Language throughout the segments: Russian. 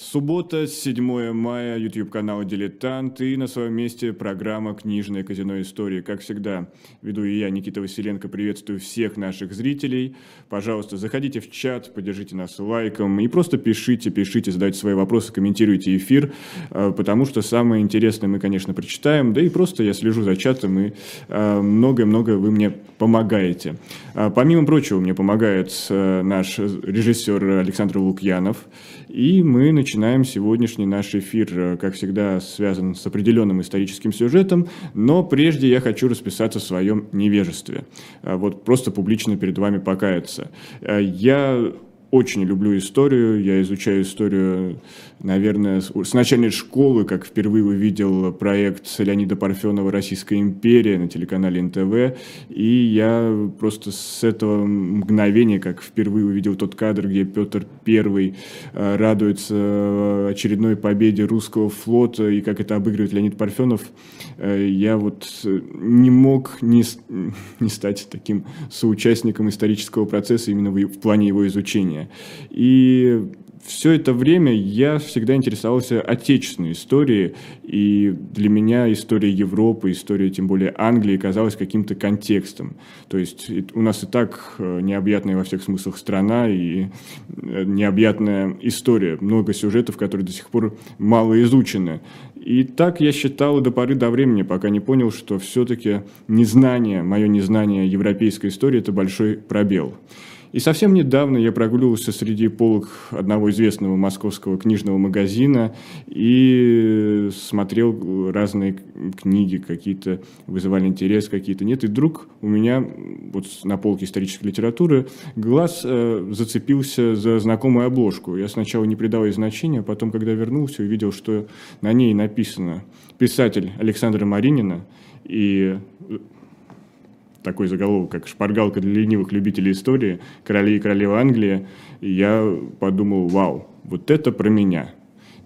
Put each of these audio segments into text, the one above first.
Суббота, 7 мая, YouTube-канал «Дилетант» и на своем месте программа «Книжное казино истории». Как всегда, веду и я, Никита Василенко, приветствую всех наших зрителей. Пожалуйста, заходите в чат, поддержите нас лайком и просто пишите, пишите, задайте свои вопросы, комментируйте эфир, э, потому что самое интересное мы, конечно, прочитаем, да и просто я слежу за чатом, и э, многое-многое вы мне помогаете. А, помимо прочего, мне помогает э, наш режиссер Александр Лукьянов, и мы начинаем сегодняшний наш эфир, э, как всегда, связан с определенным историческим сюжетом, но прежде я хочу расписаться в своем невежестве. А, вот просто публично перед вами покаяться. А, я очень люблю историю, я изучаю историю наверное, с начальной школы, как впервые увидел проект Леонида Парфенова «Российская империя» на телеканале НТВ, и я просто с этого мгновения, как впервые увидел тот кадр, где Петр I э, радуется очередной победе русского флота, и как это обыгрывает Леонид Парфенов, э, я вот не мог не, не стать таким соучастником исторического процесса именно в плане его изучения. И все это время я всегда интересовался отечественной историей, и для меня история Европы, история тем более Англии казалась каким-то контекстом. То есть у нас и так э, необъятная во всех смыслах страна и э, необъятная история, много сюжетов, которые до сих пор мало изучены. И так я считал до поры до времени, пока не понял, что все-таки незнание, мое незнание европейской истории – это большой пробел. И совсем недавно я прогуливался среди полок одного известного московского книжного магазина и смотрел разные книги, какие-то вызывали интерес, какие-то нет. И вдруг у меня вот на полке исторической литературы глаз э, зацепился за знакомую обложку. Я сначала не придал ей значения, а потом, когда вернулся, увидел, что на ней написано «Писатель Александра Маринина» и такой заголовок, как «Шпаргалка для ленивых любителей истории. Короли и королева Англии», и я подумал, вау, вот это про меня.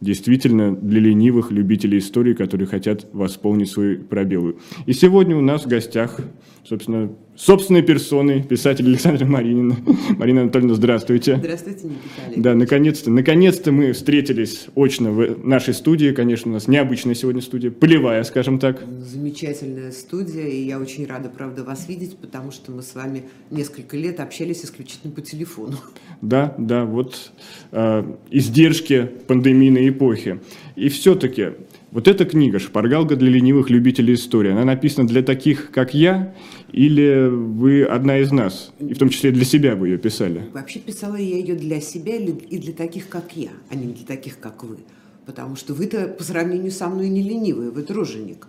Действительно, для ленивых любителей истории, которые хотят восполнить свои пробелы. И сегодня у нас в гостях, собственно, собственной персоной, писатель Александра Маринина. Марина Анатольевна, здравствуйте. Здравствуйте, Никита Да, наконец-то, наконец-то мы встретились очно в нашей студии. Конечно, у нас необычная сегодня студия, полевая, скажем так. Замечательная студия, и я очень рада, правда, вас видеть, потому что мы с вами несколько лет общались исключительно по телефону. Да, да, вот э, издержки пандемийной эпохи. И все-таки вот эта книга «Шпаргалка для ленивых любителей истории», она написана для таких, как я, или вы одна из нас, и в том числе для себя вы ее писали? Вообще писала я ее для себя и для таких, как я, а не для таких, как вы. Потому что вы-то по сравнению со мной не ленивые, вы труженик.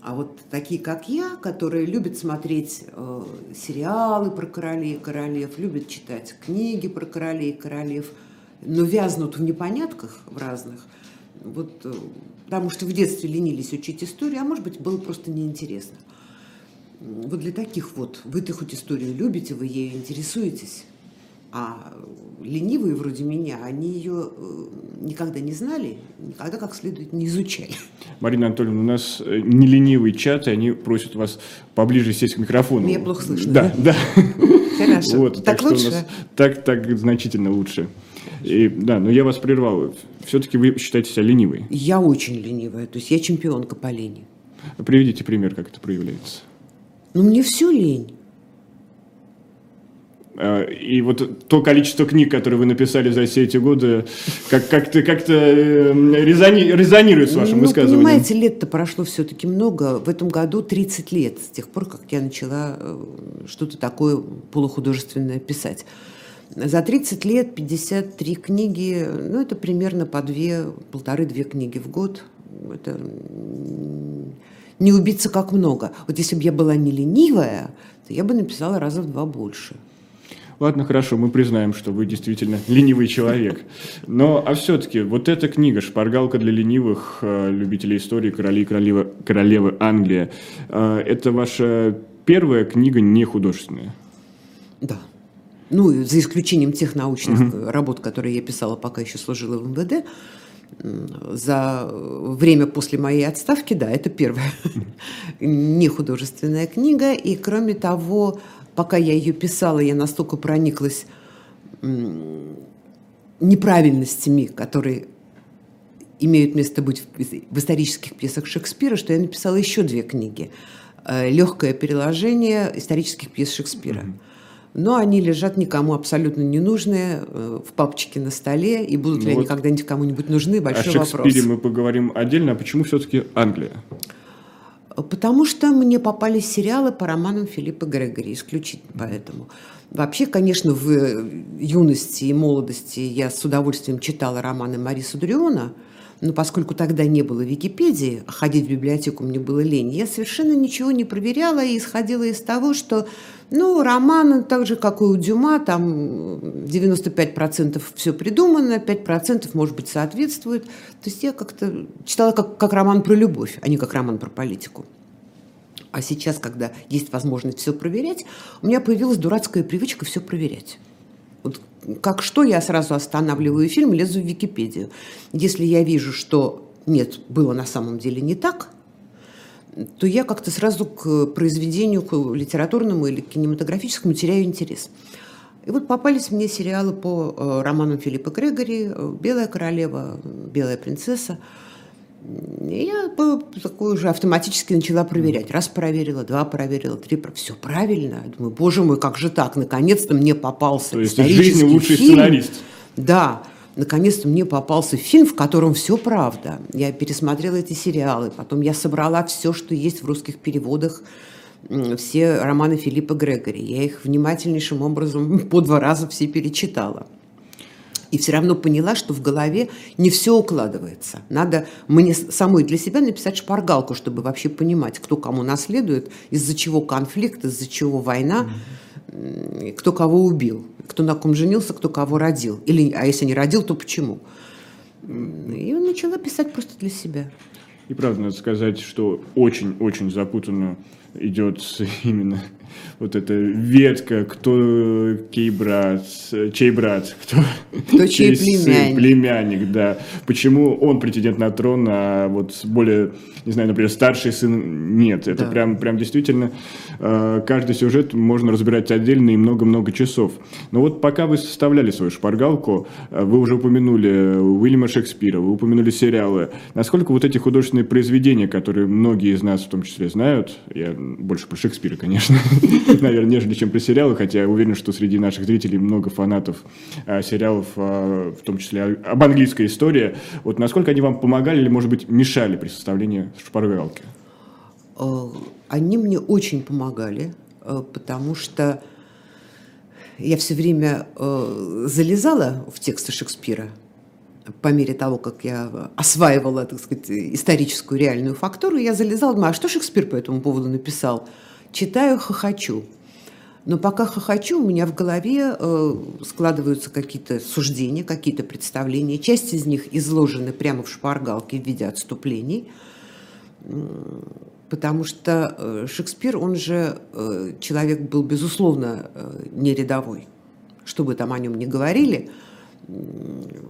А вот такие, как я, которые любят смотреть э, сериалы про королей и королев, любят читать книги про королей и королев, но вязнут в непонятках в разных, вот, э, потому что в детстве ленились учить историю, а может быть, было просто неинтересно. Вот для таких вот, вы-то хоть историю любите, вы ею интересуетесь, а ленивые вроде меня, они ее э, никогда не знали, никогда как следует не изучали. Марина Анатольевна, у нас э, не ленивый чат, и они просят вас поближе сесть к микрофону. Меня плохо слышно, да? Да, да. Хорошо, вот, так, так лучше? нас, так, так значительно лучше. И, да, но я вас прервал. Все-таки вы считаете себя ленивой? Я очень ленивая, то есть я чемпионка по лени. Приведите пример, как это проявляется. Ну, мне все лень. А, и вот то количество книг, которые вы написали за все эти годы, как- как-то, как-то эм, резони- резонирует с вашим ну, высказыванием. понимаете, лет-то прошло все-таки много. В этом году 30 лет, с тех пор, как я начала э, что-то такое полухудожественное писать. За 30 лет 53 книги, ну, это примерно по две, полторы-две книги в год. Это не убиться как много. Вот если бы я была не ленивая, то я бы написала раза в два больше. Ладно, хорошо, мы признаем, что вы действительно ленивый человек. Но, а все-таки, вот эта книга «Шпаргалка для ленивых э, любителей истории короли и королевы, королевы Англии», э, это ваша первая книга не художественная? Да. Ну, за исключением тех научных угу. работ, которые я писала, пока еще служила в МВД, за время после моей отставки, да, это первая не художественная книга. И кроме того, пока я ее писала, я настолько прониклась неправильностями, которые имеют место быть в исторических пьесах Шекспира, что я написала еще две книги. Э, Легкое переложение исторических пьес Шекспира. Mm-hmm. Но они лежат никому абсолютно не нужные э, в папочке на столе, и будут ну ли вот они когда-нибудь кому-нибудь нужны, большой вопрос. О Шекспире мы поговорим отдельно, а почему все-таки Англия? Потому что мне попались сериалы по романам Филиппа Грегори, исключительно поэтому. Вообще, конечно, в юности и молодости я с удовольствием читала романы Мариса Дриона – но поскольку тогда не было Википедии, а ходить в библиотеку мне было лень, я совершенно ничего не проверяла и исходила из того, что ну, роман, так же, как и у Дюма, там 95% все придумано, 5% может быть соответствует. То есть я как-то читала как, как роман про любовь, а не как роман про политику. А сейчас, когда есть возможность все проверять, у меня появилась дурацкая привычка все проверять. Вот как что, я сразу останавливаю фильм, лезу в Википедию. Если я вижу, что нет, было на самом деле не так, то я как-то сразу к произведению к литературному или кинематографическому теряю интерес. И вот попались мне сериалы по э, романам Филиппа Грегори «Белая королева», «Белая принцесса». Я такой уже автоматически начала проверять. Раз проверила, два проверила, три проверила. Все правильно. Я думаю, боже мой, как же так? Наконец-то мне попался То есть исторический жизни лучший фильм. сценарист. Да, наконец-то мне попался фильм, в котором все правда. Я пересмотрела эти сериалы, потом я собрала все, что есть в русских переводах, все романы Филиппа Грегори. Я их внимательнейшим образом по два раза все перечитала и все равно поняла, что в голове не все укладывается. Надо мне самой для себя написать шпаргалку, чтобы вообще понимать, кто кому наследует, из-за чего конфликт, из-за чего война, кто кого убил, кто на ком женился, кто кого родил. Или, а если не родил, то почему? И начала писать просто для себя. И правда, надо сказать, что очень-очень запутанно идет именно вот эта ветка, кто кей брат, чей брат, кто, кто чей, чей племянник. племянник, да. Почему он претендент на трон, а вот более, не знаю, например, старший сын нет. Это да. прям, прям действительно э, каждый сюжет можно разбирать отдельно и много-много часов. Но вот пока вы составляли свою шпаргалку, э, вы уже упомянули Уильяма Шекспира, вы упомянули сериалы. Насколько вот эти художественные произведения, которые многие из нас в том числе знают, я больше про Шекспира, конечно, наверное, нежели чем про сериалы, хотя я уверен, что среди наших зрителей много фанатов а, сериалов, а, в том числе об английской истории. Вот насколько они вам помогали или, может быть, мешали при составлении шпаргалки? Э, они мне очень помогали, э, потому что я все время э, залезала в тексты Шекспира, по мере того, как я осваивала, так сказать, историческую реальную фактуру, я залезала, думаю, а что Шекспир по этому поводу написал? Читаю, хохочу. Но пока хохочу, у меня в голове э, складываются какие-то суждения, какие-то представления. Часть из них изложены прямо в шпаргалке в виде отступлений. Потому что э, Шекспир, он же э, человек был, безусловно, э, не рядовой. Что бы там о нем ни говорили –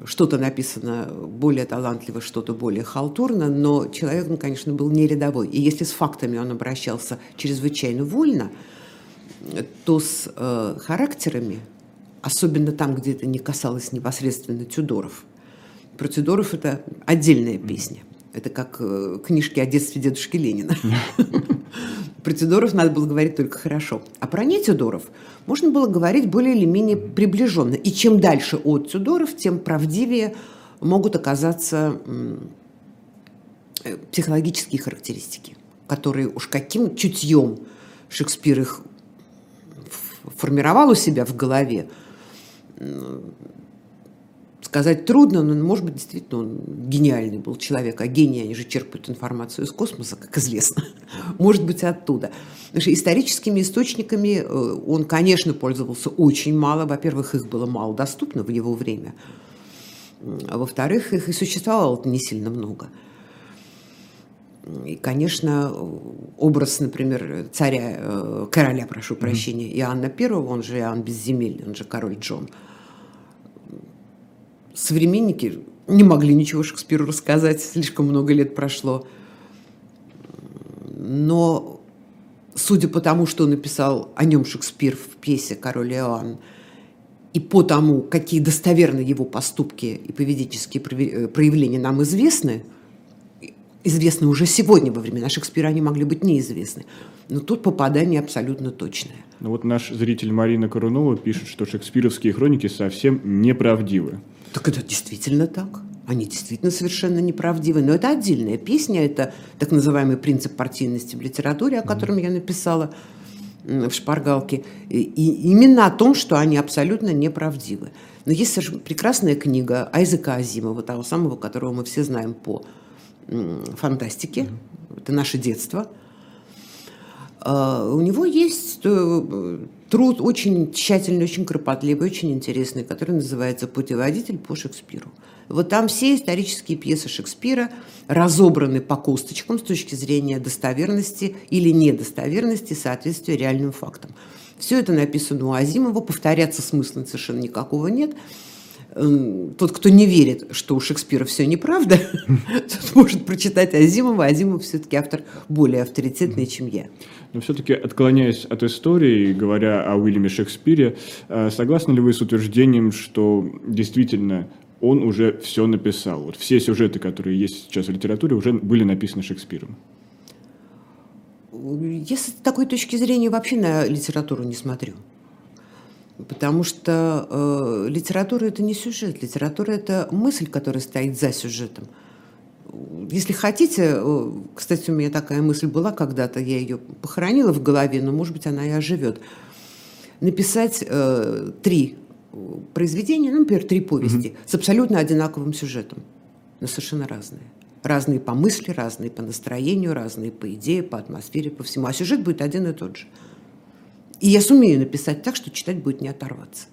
что-то написано более талантливо, что-то более халтурно, но человек, он, конечно, был не рядовой. И если с фактами он обращался чрезвычайно вольно, то с э, характерами, особенно там, где это не касалось непосредственно Тюдоров, про Тюдоров это отдельная песня. Это как э, книжки о детстве дедушки Ленина. Про Тюдоров надо было говорить только хорошо. А про не Тюдоров можно было говорить более или менее приближенно. И чем дальше от Тюдоров, тем правдивее могут оказаться э, психологические характеристики, которые уж каким чутьем Шекспир их формировал у себя в голове, сказать трудно, но, может быть, действительно он гениальный был человек, а гении, они же черпают информацию из космоса, как известно. Может быть, оттуда. Что историческими источниками э, он, конечно, пользовался очень мало. Во-первых, их было мало доступно в его время. А во-вторых, их и существовало не сильно много. И, конечно, образ, например, царя, э, короля, прошу прощения, Иоанна I, он же Иоанн Безземельный, он же король Джон – современники не могли ничего Шекспиру рассказать, слишком много лет прошло. Но судя по тому, что написал о нем Шекспир в пьесе «Король Иоанн», и по тому, какие достоверны его поступки и поведенческие э, проявления нам известны, известны уже сегодня, во времена Шекспира они могли быть неизвестны. Но тут попадание абсолютно точное. Ну вот наш зритель Марина Корунова пишет, что шекспировские хроники совсем неправдивы. Так это действительно так. Они действительно совершенно неправдивы. Но это отдельная песня, это так называемый принцип партийности в литературе, о котором mm-hmm. я написала в шпаргалке. И именно о том, что они абсолютно неправдивы. Но есть совершенно прекрасная книга Айзека Азимова, того самого, которого мы все знаем по фантастике. Mm-hmm. Это наше детство – а, у него есть э, труд очень тщательный, очень кропотливый, очень интересный, который называется «Путеводитель по Шекспиру». Вот там все исторические пьесы Шекспира разобраны по косточкам с точки зрения достоверности или недостоверности соответствия реальным фактам. Все это написано у Азимова, повторяться смысла совершенно никакого нет. Эм, тот, кто не верит, что у Шекспира все неправда, тот может прочитать Азимова. Азимов все-таки автор более авторитетный, чем я. Но все-таки, отклоняясь от истории, говоря о Уильяме Шекспире, э, согласны ли вы с утверждением, что действительно он уже все написал? Вот все сюжеты, которые есть сейчас в литературе, уже были написаны Шекспиром. Я с такой точки зрения вообще на литературу не смотрю. Потому что э, литература это не сюжет, литература это мысль, которая стоит за сюжетом если хотите, э, кстати, у меня такая мысль была когда-то, я ее похоронила в голове, но, может быть, она и оживет. Написать э, три произведения, ну, например, три повести mm-hmm. с абсолютно одинаковым сюжетом, но совершенно разные. Разные по мысли, разные по настроению, разные по идее, по атмосфере, по всему. А сюжет будет один и тот же. И я сумею написать так, что читать будет не оторваться.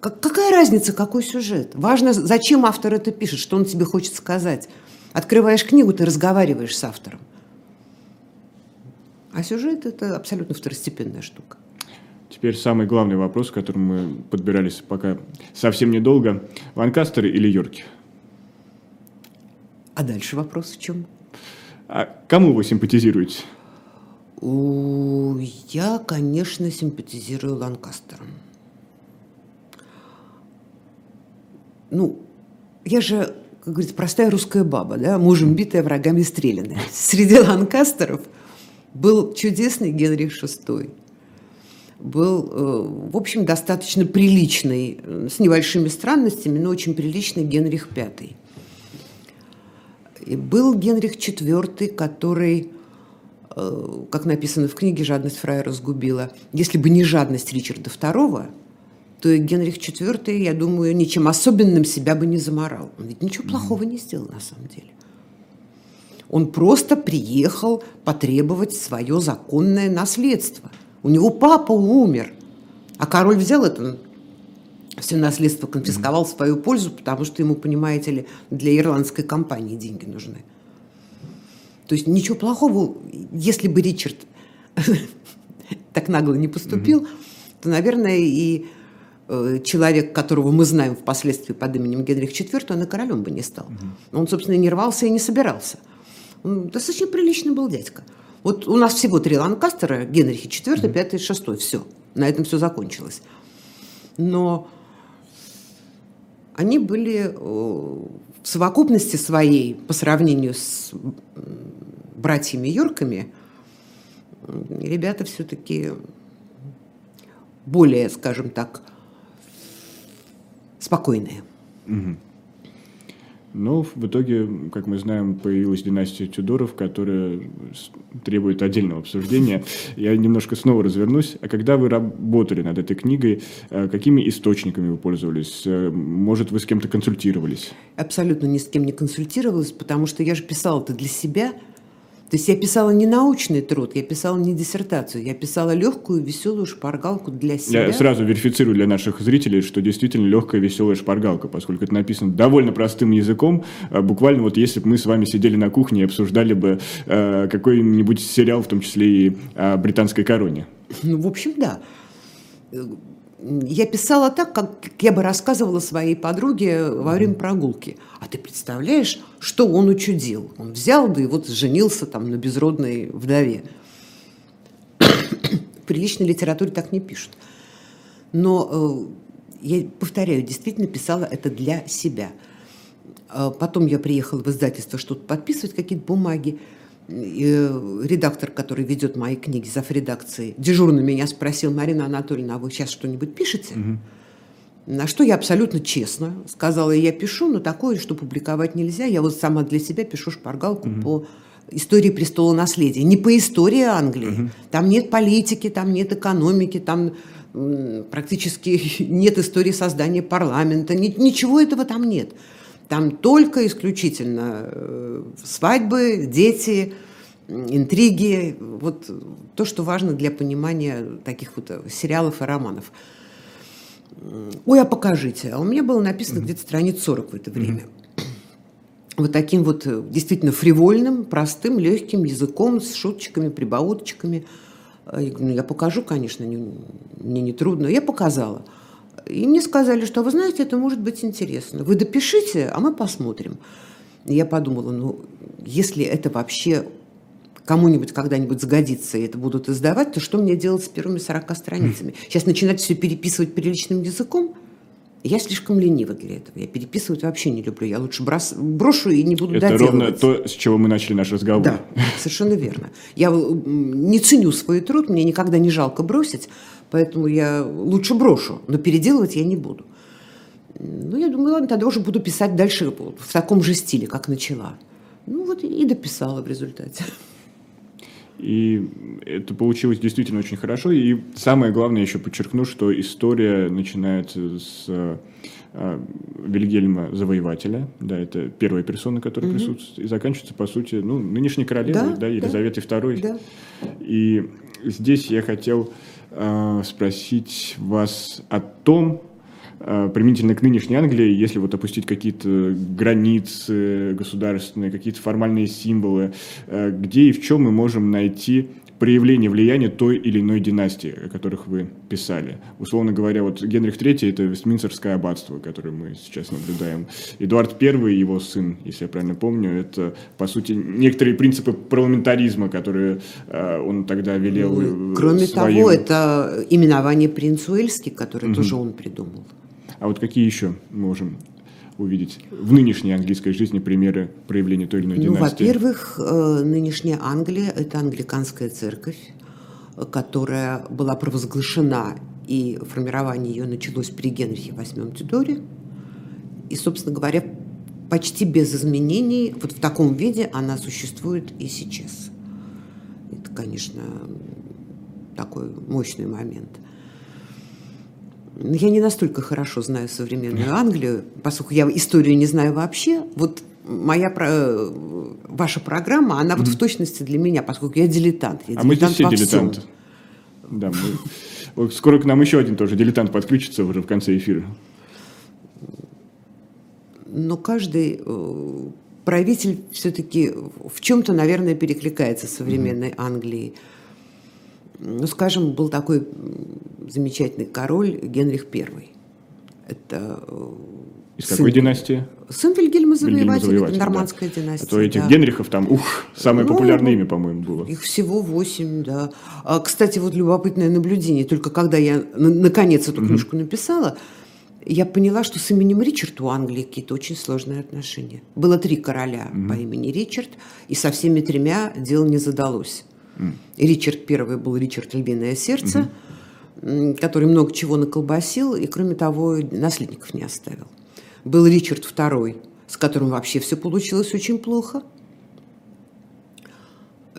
Какая разница, какой сюжет? Важно, зачем автор это пишет, что он тебе хочет сказать. Открываешь книгу, ты разговариваешь с автором. А сюжет – это абсолютно второстепенная штука. Теперь самый главный вопрос, к которому мы подбирались пока совсем недолго. Ланкастеры или Йорки? А дальше вопрос в чем? А кому вы симпатизируете? Я, конечно, симпатизирую Ланкастерам. Ну, я же, как говорится, простая русская баба, да, мужем битая, врагами стрелянная. Среди ланкастеров был чудесный Генрих VI. Был, э, в общем, достаточно приличный, э, с небольшими странностями, но очень приличный Генрих V. И был Генрих IV, который, э, как написано в книге «Жадность фрая разгубила», если бы не жадность Ричарда II, то и Генрих IV, я думаю, ничем особенным себя бы не заморал. Он ведь ничего плохого не сделал на самом деле. Он просто приехал потребовать свое законное наследство. У него папа умер, а король взял это все наследство, конфисковал в свою пользу, потому что ему, понимаете ли, для ирландской компании деньги нужны. То есть ничего плохого, если бы Ричард так нагло не поступил, то, наверное, и человек, которого мы знаем впоследствии под именем Генрих IV, он и королем бы не стал. Он, собственно, не рвался и не собирался. Он достаточно приличный был дядька. Вот у нас всего три Ланкастера, Генрихи IV. 5 и 6, все. На этом все закончилось. Но они были э, в совокупности своей, по сравнению с братьями Йорками, ребята все-таки более, скажем так, спокойные. Угу. Но в итоге, как мы знаем, появилась династия Тюдоров, которая требует отдельного обсуждения. Я немножко снова развернусь. А когда вы работали над этой книгой, э, какими источниками вы пользовались? Э, может, вы с кем-то консультировались? Абсолютно ни с кем не консультировалась, потому что я же писала это для себя – то есть я писала не научный труд, я писала не диссертацию, я писала легкую, веселую шпаргалку для себя. Я сразу верифицирую для наших зрителей, что действительно легкая, веселая шпаргалка, поскольку это написано довольно простым языком. А буквально вот если бы мы с вами сидели на кухне и обсуждали бы э, какой-нибудь сериал, в том числе и о британской короне. Ну, в общем, да я писала так, как я бы рассказывала своей подруге во время прогулки. А ты представляешь, что он учудил? Он взял, да и вот женился там на безродной вдове. В приличной литературе так не пишут. Но, э, я повторяю, действительно писала это для себя. А потом я приехала в издательство что-то подписывать, какие-то бумаги. Э, редактор, который ведет мои книги, зав. редакции, дежурно меня спросил, Марина Анатольевна, а вы сейчас что-нибудь пишете? Угу. На что я абсолютно честно сказала, я пишу, но такое, что публиковать нельзя. Я вот сама для себя пишу шпаргалку угу. по истории престола наследия, не по истории Англии. Угу. Там нет политики, там нет экономики, там практически нет истории создания парламента, ни, ничего этого там нет. Там только исключительно э, свадьбы, дети, интриги, вот то, что важно для понимания таких вот э, сериалов и романов. Ой, а покажите. А у меня было написано mm-hmm. где-то страниц 40 в это время. Mm-hmm. Вот таким вот э, действительно фривольным, простым, легким языком, с шуточками, прибауточками. Я говорю, ну, я покажу, конечно, не, мне не трудно. Я показала. И мне сказали, что, вы знаете, это может быть интересно. Вы допишите, а мы посмотрим. И я подумала, ну, если это вообще кому-нибудь когда-нибудь сгодится, и это будут издавать, то что мне делать с первыми 40 страницами? Сейчас начинать все переписывать приличным языком? Я слишком ленива для этого. Я переписывать вообще не люблю. Я лучше брос... брошу и не буду Это доделывать. ровно то, с чего мы начали наш разговор. Да, совершенно верно. Я не ценю свой труд, мне никогда не жалко бросить, поэтому я лучше брошу, но переделывать я не буду. Ну, я думаю, ладно, тогда уже буду писать дальше в таком же стиле, как начала. Ну, вот и дописала в результате. И это получилось действительно очень хорошо. И самое главное, еще подчеркну, что история начинается с э, Вильгельма Завоевателя, да, это первая персона, которая угу. присутствует, и заканчивается, по сути, ну, нынешней королевой, да, да Елизаветой да. II. Да. И здесь я хотел спросить вас о том, э, применительно к нынешней Англии, если вот опустить какие-то границы государственные, какие-то формальные символы, э, где и в чем мы можем найти проявление влияния той или иной династии, о которых вы писали. Условно говоря, вот Генрих III – это Вестминстерское аббатство, которое мы сейчас наблюдаем. Эдуард I, его сын, если я правильно помню, это, по сути, некоторые принципы парламентаризма, которые э, он тогда велел ну, Кроме своим... того, это именование принц Уэльский, который угу. тоже он придумал. А вот какие еще можем увидеть в нынешней английской жизни примеры проявления той или иной ну, династии? Во-первых, э, нынешняя Англия – это англиканская церковь, которая была провозглашена, и формирование ее началось при Генрихе VIII Тюдоре. И, собственно говоря, почти без изменений, вот в таком виде она существует и сейчас. Это, конечно, такой мощный момент – я не настолько хорошо знаю современную Англию, поскольку я историю не знаю вообще. Вот моя э, ваша программа, она mm-hmm. вот в точности для меня, поскольку я дилетант. Я а мы здесь все дилетанты. Да, мы... Скоро к нам еще один тоже дилетант подключится уже в конце эфира. Но каждый э, правитель все-таки в чем-то, наверное, перекликается с современной mm-hmm. Англией ну, скажем, был такой замечательный король Генрих I. Это э, из сын, какой династии? Сын Вильгельма Завоевателя, это нормандская да. династия. А то этих да. Генрихов там, ух, самое ну, популярное имя, по-моему, было. Их всего восемь, да. А, кстати, вот любопытное наблюдение. Только когда я, наконец, эту книжку mm-hmm. написала, я поняла, что с именем Ричард у Англии какие-то очень сложные отношения. Было три короля mm-hmm. по имени Ричард, и со всеми тремя дело не задалось. Mm. Ричард первый был Ричард Львиное сердце, mm-hmm. который много чего наколбасил и, кроме того, наследников не оставил. Был Ричард второй, с которым вообще все получилось очень плохо.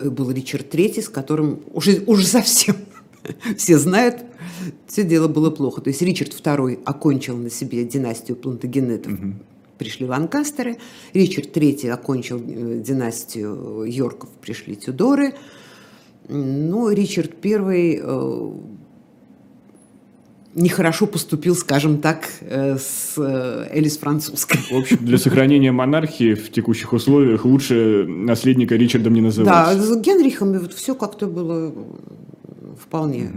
Был Ричард третий, с которым уже, уже совсем все знают, все дело было плохо. То есть Ричард II окончил на себе династию плантагенетов, угу. пришли Ланкастеры. Ричард III окончил э, династию Йорков, пришли Тюдоры. Ну, Ричард I э, нехорошо поступил, скажем так, э, с э, Элис Французской. В общем, для сохранения монархии в текущих условиях лучше наследника Ричардом не называть. Да, с Генрихом вот все как-то было вполне.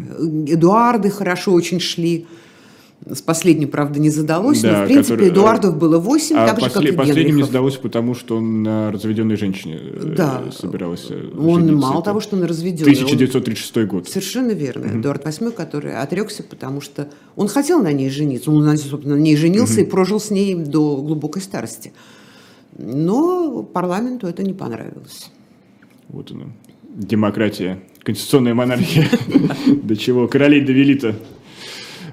Эдуарды хорошо очень шли. С последним, правда, не задалось, да, но, в принципе, который, Эдуардов было восемь, а так же, после, как и Последним не задалось, потому что он на разведенной женщине э, да. собирался Он жениться. мало того, что на разведенной. 1936 он... год. Совершенно верно. Угу. Эдуард VIII, который отрекся, потому что он хотел на ней жениться. Он, собственно, на ней женился угу. и прожил с ней до глубокой старости. Но парламенту это не понравилось. Вот она. Демократия, конституционная монархия. До чего королей довели-то.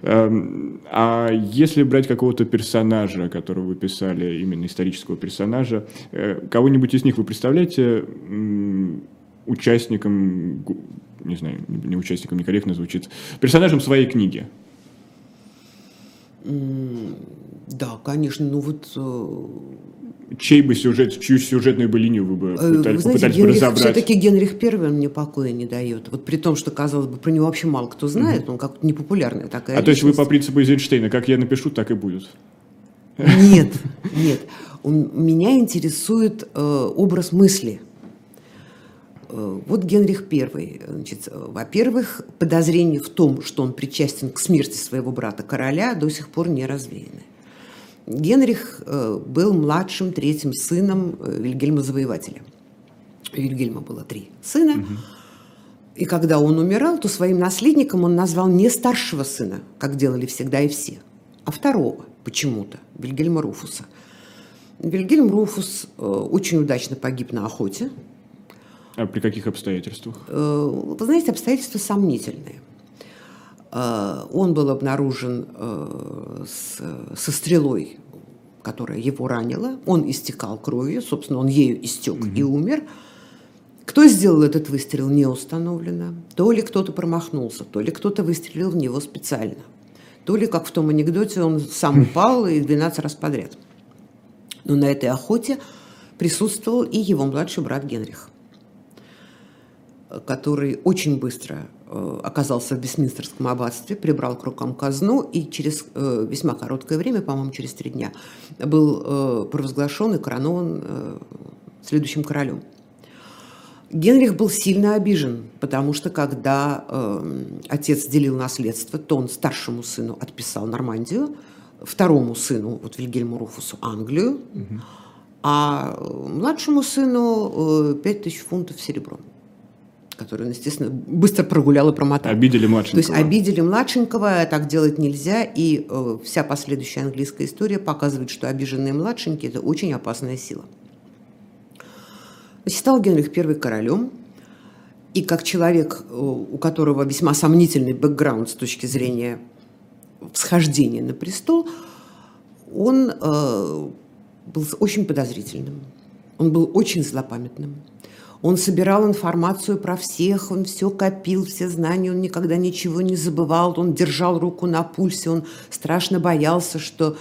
Эм, а если брать какого-то персонажа, которого вы писали, именно исторического персонажа, э, кого-нибудь из них вы представляете участником, не знаю, не участником, некорректно звучит, персонажем своей книги? Да, конечно. Ну вот э, чей бы сюжет, чью сюжетную бы линию вы бы э, пытались, вы знаете, Генрих, бы разобрать? Все-таки Генрих Первый мне покоя не дает. Вот при том, что, казалось бы, про него вообще мало кто знает, mm он как-то непопулярная такая А личность. то есть вы по принципу Эйзенштейна, как я напишу, так и будет? Нет, нет. Меня интересует э, образ мысли. Э, вот Генрих I. Значит, во-первых, подозрение в том, что он причастен к смерти своего брата короля, до сих пор не развеяны. Генрих э, был младшим третьим сыном э, Вильгельма Завоевателя. У Вильгельма было три сына. Угу. И когда он умирал, то своим наследником он назвал не старшего сына, как делали всегда и все, а второго почему-то, Вильгельма Руфуса. Вильгельм Руфус э, очень удачно погиб на охоте. А при каких обстоятельствах? Вы знаете, обстоятельства сомнительные. Э, он был обнаружен э, со стрелой, которая его ранила. Он истекал кровью, собственно, он ею истек угу. и умер. Кто сделал этот выстрел, не установлено. То ли кто-то промахнулся, то ли кто-то выстрелил в него специально. То ли, как в том анекдоте, он сам упал и 12 раз подряд. Но на этой охоте присутствовал и его младший брат Генрих, который очень быстро оказался в Вестминстерском аббатстве, прибрал к рукам казну и через э, весьма короткое время, по-моему, через три дня, был э, провозглашен и коронован следующим королем. Генрих был сильно обижен, потому что когда э, отец делил наследство, то он старшему сыну отписал Нормандию, второму сыну, вот Вильгельму Руфусу, Англию, угу. а младшему сыну э, 5000 фунтов серебром который он, естественно, быстро прогулял и промотал. Обидели младшенького. То есть обидели младшенького, так делать нельзя, и э, вся последующая английская история показывает, что обиженные младшенькие – это очень опасная сила. Значит, стал Генрих I королем, и как человек, э, у которого весьма сомнительный бэкграунд с точки зрения всхождения на престол, он э, был очень подозрительным, он был очень злопамятным – он собирал информацию про всех, он все копил, все знания, он никогда ничего не забывал, он держал руку на пульсе, он страшно боялся, что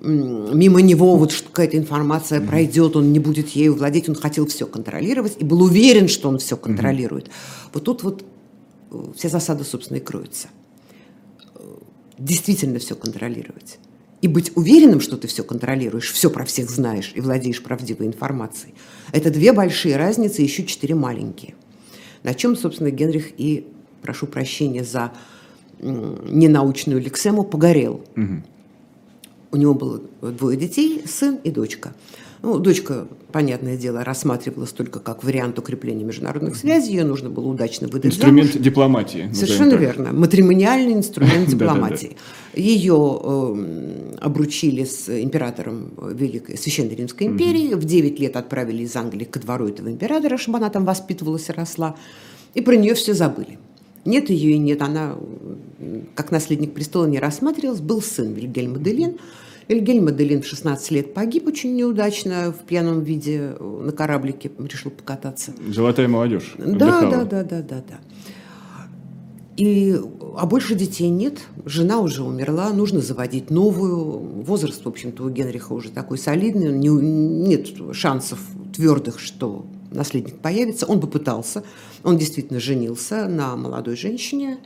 мимо него вот какая-то информация mm-hmm. пройдет, он не будет ею владеть, он хотел все контролировать и был уверен, что он все контролирует. Mm-hmm. Вот тут вот э, вся засада, собственно, и кроется. Действительно все контролировать. И быть уверенным, что ты все контролируешь, все про всех знаешь и владеешь правдивой информацией – это две большие разницы, еще четыре маленькие. На чем, собственно, Генрих и, прошу прощения за ненаучную лексему, погорел. Угу. У него было двое детей, сын и дочка. Ну, дочка, понятное дело, рассматривалась только как вариант укрепления международных связей. Ее нужно было удачно выдать Инструмент замуж. дипломатии. Совершенно верно. Матримониальный инструмент дипломатии. Ее эм, обручили с императором Великой Священной Римской империи. В 9 лет отправили из Англии ко двору этого императора, чтобы она там воспитывалась и росла. И про нее все забыли. Нет ее и нет. Она, как наследник престола, не рассматривалась. Был сын Вильгельма Делин. Вильгельм Маделин в 16 лет погиб очень неудачно в пьяном виде на кораблике, решил покататься. Золотая молодежь. Да, да, да, да, да, да. И, а больше детей нет, жена уже умерла, нужно заводить новую. Возраст, в общем-то, у Генриха уже такой солидный, не, нет шансов твердых, что наследник появится. Он попытался, он действительно женился на молодой женщине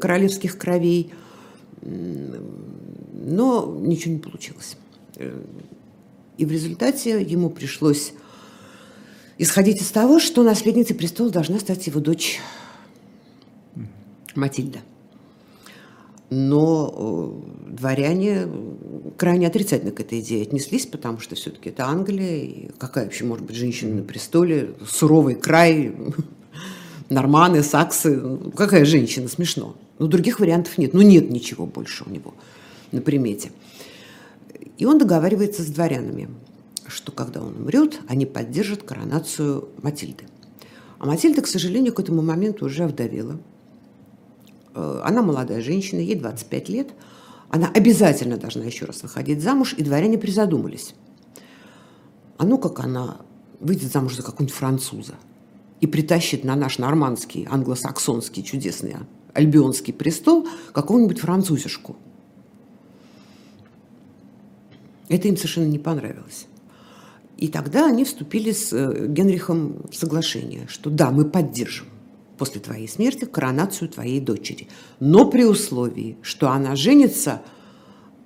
королевских кровей – но ничего не получилось. И в результате ему пришлось исходить из того, что наследницей престола должна стать его дочь Матильда. Но э, дворяне крайне отрицательно к этой идее отнеслись, потому что все-таки это Англия, и какая вообще может быть женщина на престоле, суровый край, норманы, саксы, ну, какая женщина, смешно. Но других вариантов нет, ну нет ничего больше у него на примете. И он договаривается с дворянами, что когда он умрет, они поддержат коронацию Матильды. А Матильда, к сожалению, к этому моменту уже овдовела. Э, она молодая женщина, ей 25 лет. Она обязательно должна еще раз выходить замуж, и дворяне призадумались. А ну как она выйдет замуж за какого-нибудь француза и притащит на наш нормандский, англосаксонский чудесный альбионский престол какого-нибудь французишку. Это им совершенно не понравилось. И тогда они вступили с э, Генрихом в соглашение, что да, мы поддержим после твоей смерти коронацию твоей дочери, но при условии, что она женится,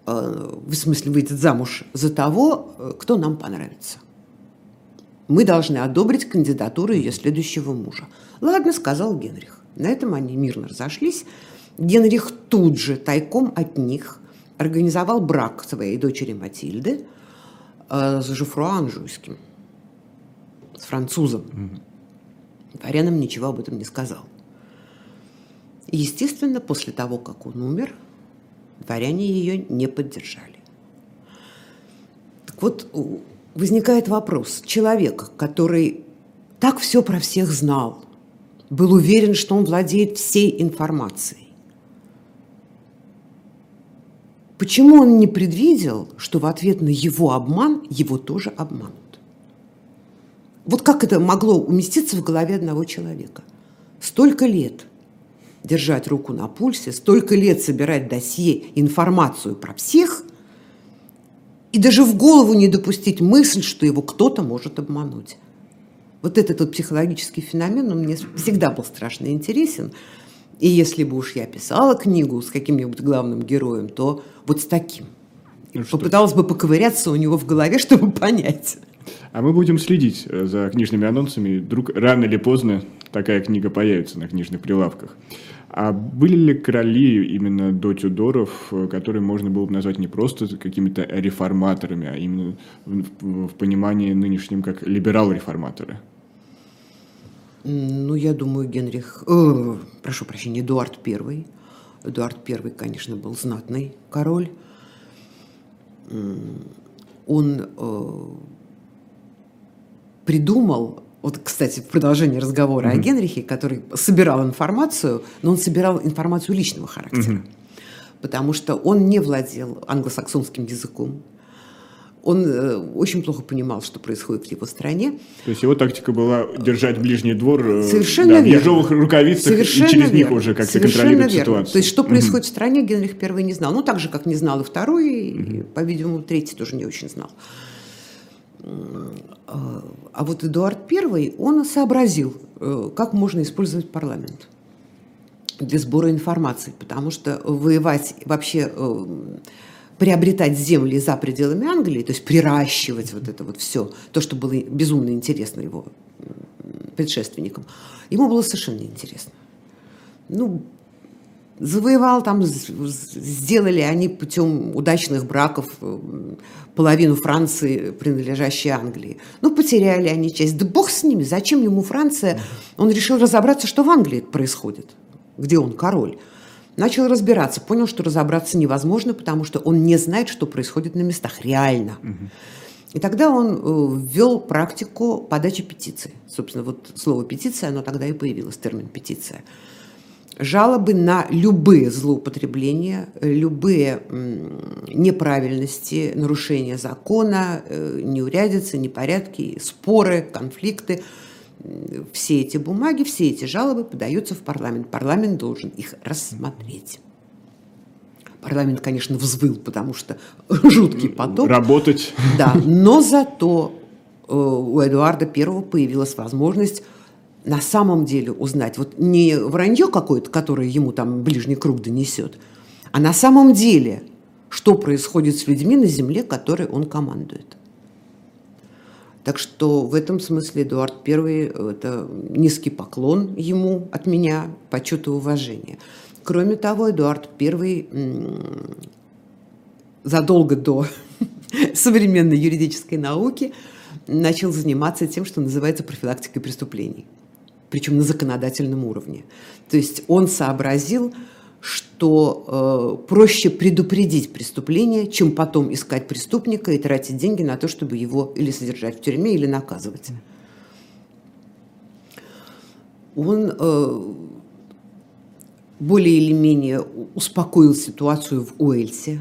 э, в смысле выйдет замуж за того, э, кто нам понравится. Мы должны одобрить кандидатуру ее следующего мужа. Ладно, сказал Генрих. На этом они мирно разошлись. Генрих тут же тайком от них организовал брак своей дочери Матильды э, с Жуфруа Анжуйским, с французом. Mm-hmm. Дворянам ничего об этом не сказал. И, естественно, после того, как он умер, дворяне ее не поддержали. Так вот, возникает вопрос. Человек, который так все про всех знал, был уверен, что он владеет всей информацией, Почему он не предвидел, что в ответ на его обман его тоже обманут? Вот как это могло уместиться в голове одного человека? Столько лет держать руку на пульсе, столько лет собирать досье, информацию про всех, и даже в голову не допустить мысль, что его кто-то может обмануть. Вот этот вот психологический феномен, он мне всегда был страшно интересен. И если бы уж я писала книгу с каким-нибудь главным героем, то вот с таким. Ну, Попыталась бы поковыряться у него в голове, чтобы понять. А мы будем следить э, за книжными анонсами. Вдруг рано или поздно такая книга появится на книжных прилавках. А были ли короли именно до Тюдоров, э, которые можно было бы назвать не просто какими-то реформаторами, а именно в, в понимании нынешнем как либерал-реформаторы? Ну, я думаю, Генрих, э, прошу прощения, Эдуард I. Эдуард I, конечно, был знатный король. Он э, придумал, вот, кстати, в продолжении разговора mm-hmm. о Генрихе, который собирал информацию, но он собирал информацию личного характера. Mm-hmm. Потому что он не владел англосаксонским языком, он э, очень плохо понимал, что происходит в его стране. То есть его тактика была держать ближний двор э, Совершенно да, в ежовых рукавицах Совершенно и через верно. них уже как-то контролировать верно. ситуацию. То есть что происходит угу. в стране, Генрих I не знал. Ну, так же, как не знал и второй, угу. и, по-видимому, третий тоже не очень знал. А, а вот Эдуард I, он сообразил, э, как можно использовать парламент для сбора информации, потому что воевать вообще приобретать земли за пределами Англии, то есть приращивать вот это вот все, то, что было безумно интересно его предшественникам, ему было совершенно интересно. Ну, завоевал там, сделали они путем удачных браков половину Франции, принадлежащей Англии. Ну, потеряли они часть. Да бог с ними, зачем ему Франция? Он решил разобраться, что в Англии происходит, где он король. Начал разбираться, понял, что разобраться невозможно, потому что он не знает, что происходит на местах реально. И тогда он э, ввел практику подачи петиции. Собственно, вот слово петиция, оно тогда и появилось, термин петиция. Жалобы на любые злоупотребления, любые неправильности, нарушения закона, э, неурядицы, непорядки, споры, конфликты – все эти бумаги, все эти жалобы подаются в парламент. Парламент должен их рассмотреть. Парламент, конечно, взвыл, потому что жуткий поток. Работать. Да, но зато э, у Эдуарда Первого появилась возможность на самом деле узнать, вот не вранье какое-то, которое ему там ближний круг донесет, а на самом деле, что происходит с людьми на земле, которой он командует. Так что в этом смысле Эдуард I – это низкий поклон ему от меня, почет и уважение. Кроме того, Эдуард I задолго до современной юридической науки начал заниматься тем, что называется профилактикой преступлений, причем на законодательном уровне. То есть он сообразил, что э, проще предупредить преступление, чем потом искать преступника и тратить деньги на то, чтобы его или содержать в тюрьме, или наказывать. Он э, более или менее успокоил ситуацию в Уэльсе.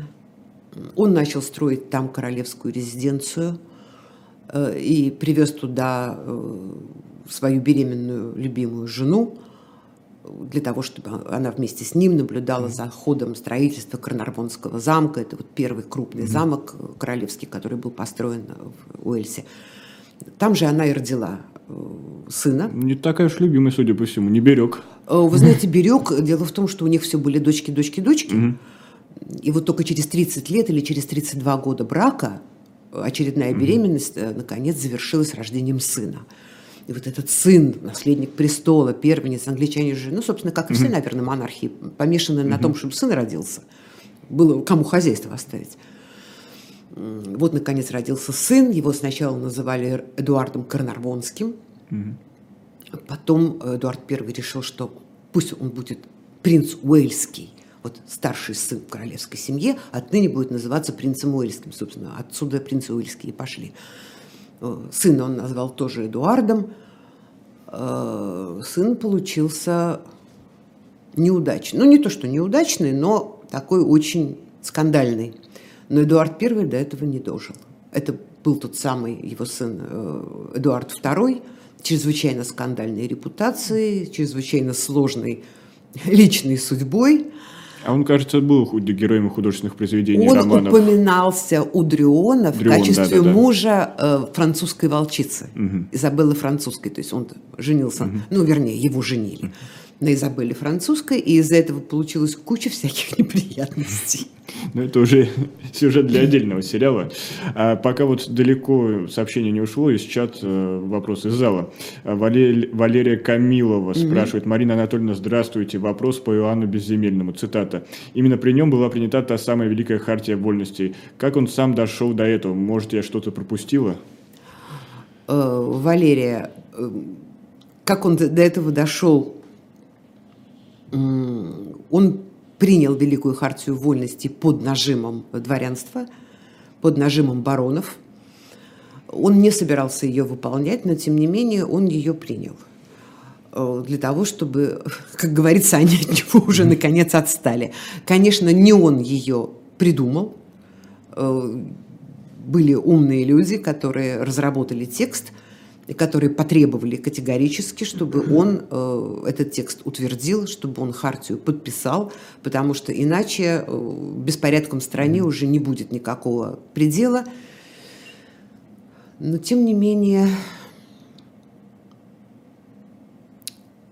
Он начал строить там королевскую резиденцию э, и привез туда э, свою беременную любимую жену для того, чтобы она вместе с ним наблюдала за ходом строительства Карнарвонского замка. Это вот первый крупный mm-hmm. замок королевский, который был построен в Уэльсе. Там же она и родила э, сына. Не такая уж любимая, судя по всему, не берег. Вы знаете, берег. Дело в том, что у них все были дочки, дочки, дочки. Mm-hmm. И вот только через 30 лет или через 32 года брака очередная беременность, mm-hmm. наконец, завершилась рождением сына. И вот этот сын, наследник престола, первенец, англичане же, ну, собственно, как и все, наверное, монархи, помешаны на том, чтобы сын родился. Было кому хозяйство оставить. Вот, наконец, родился сын. Его сначала называли Эдуардом Карнарвонским. Потом Эдуард I решил, что пусть он будет принц Уэльский вот старший сын в королевской семье, отныне будет называться принцем Уэльским. Собственно, отсюда принцы Уэльские пошли. Э, сына он назвал тоже Эдуардом. Э, сын получился неудачный. Ну, не то, что неудачный, но такой очень скандальный. Но Эдуард I до этого не дожил. Это был тот самый его сын э, Эдуард II, чрезвычайно скандальной репутацией, чрезвычайно сложной личной судьбой – а он, кажется, был героем художественных произведений, он романов. Он упоминался у Дриона в качестве да, да, да. мужа э, французской волчицы, угу. Изабеллы Французской. То есть он женился, угу. ну, вернее, его женили на Изабелле Французской, и из-за этого получилась куча всяких неприятностей. Ну, это уже сюжет для отдельного сериала. А пока вот далеко сообщение не ушло, из чат э, вопрос из зала. А, Валерия Камилова спрашивает. Марина Анатольевна, здравствуйте. Вопрос по Иоанну Безземельному. Цитата. Именно при нем была принята та самая великая хартия вольностей. Как он сам дошел до этого? Может, я что-то пропустила? Э, Валерия, э, как он до этого дошел? Он принял Великую Хартию Вольности под нажимом дворянства, под нажимом баронов. Он не собирался ее выполнять, но тем не менее он ее принял э, для того, чтобы, как говорится, они от него уже наконец отстали. Конечно, не он ее придумал. Э, были умные люди, которые разработали текст – которые потребовали категорически, чтобы он э, этот текст утвердил, чтобы он хартию подписал, потому что иначе э, беспорядком в стране уже не будет никакого предела. Но тем не менее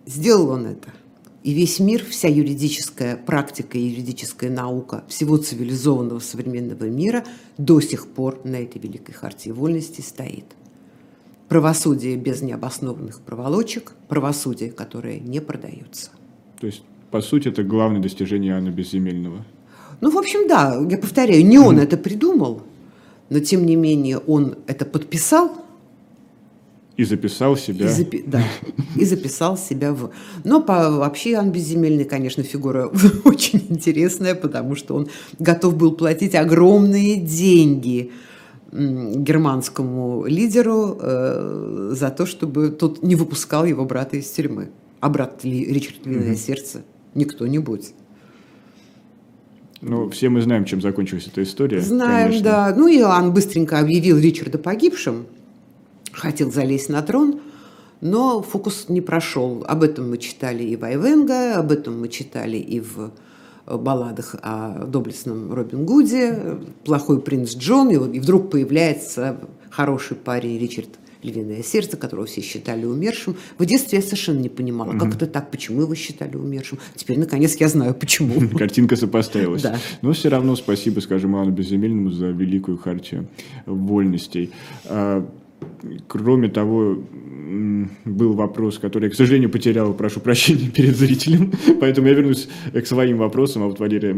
сделал он это. И весь мир, вся юридическая практика и юридическая наука всего цивилизованного современного мира до сих пор на этой великой хартии вольности стоит правосудие без необоснованных проволочек, правосудие, которое не продается. То есть, по сути, это главное достижение Иоанна Безземельного. Ну, в общем, да, я повторяю, не он это придумал, но тем не менее он это подписал. И записал себя. И запи... Да, и записал себя в... Но по... вообще Иоанн Безземельный, конечно, фигура очень интересная, потому что он готов был платить огромные деньги – германскому лидеру э, за то, чтобы тот не выпускал его брата из тюрьмы. А брат Ли, Ричард Львиное mm-hmm. сердце не кто-нибудь. Ну, все мы знаем, чем закончилась эта история. Знаем, конечно. да. Ну, Иоанн быстренько объявил Ричарда погибшим, хотел залезть на трон, но фокус не прошел. Об этом мы читали и в Айвенга, об этом мы читали и в балладах о доблестном Робин Гуде, плохой принц Джон, и, и вдруг появляется хороший парень Ричард Львиное сердце, которого все считали умершим. В детстве я совершенно не понимала, как это так, почему его считали умершим. Теперь, наконец, я знаю, почему. Картинка сопоставилась. Да. Но все равно спасибо, скажем, Иоанну Безземельному за великую хартию вольностей. Кроме того, был вопрос, который я, к сожалению, потерял, прошу прощения перед зрителем, поэтому я вернусь к своим вопросам, а вот Валерия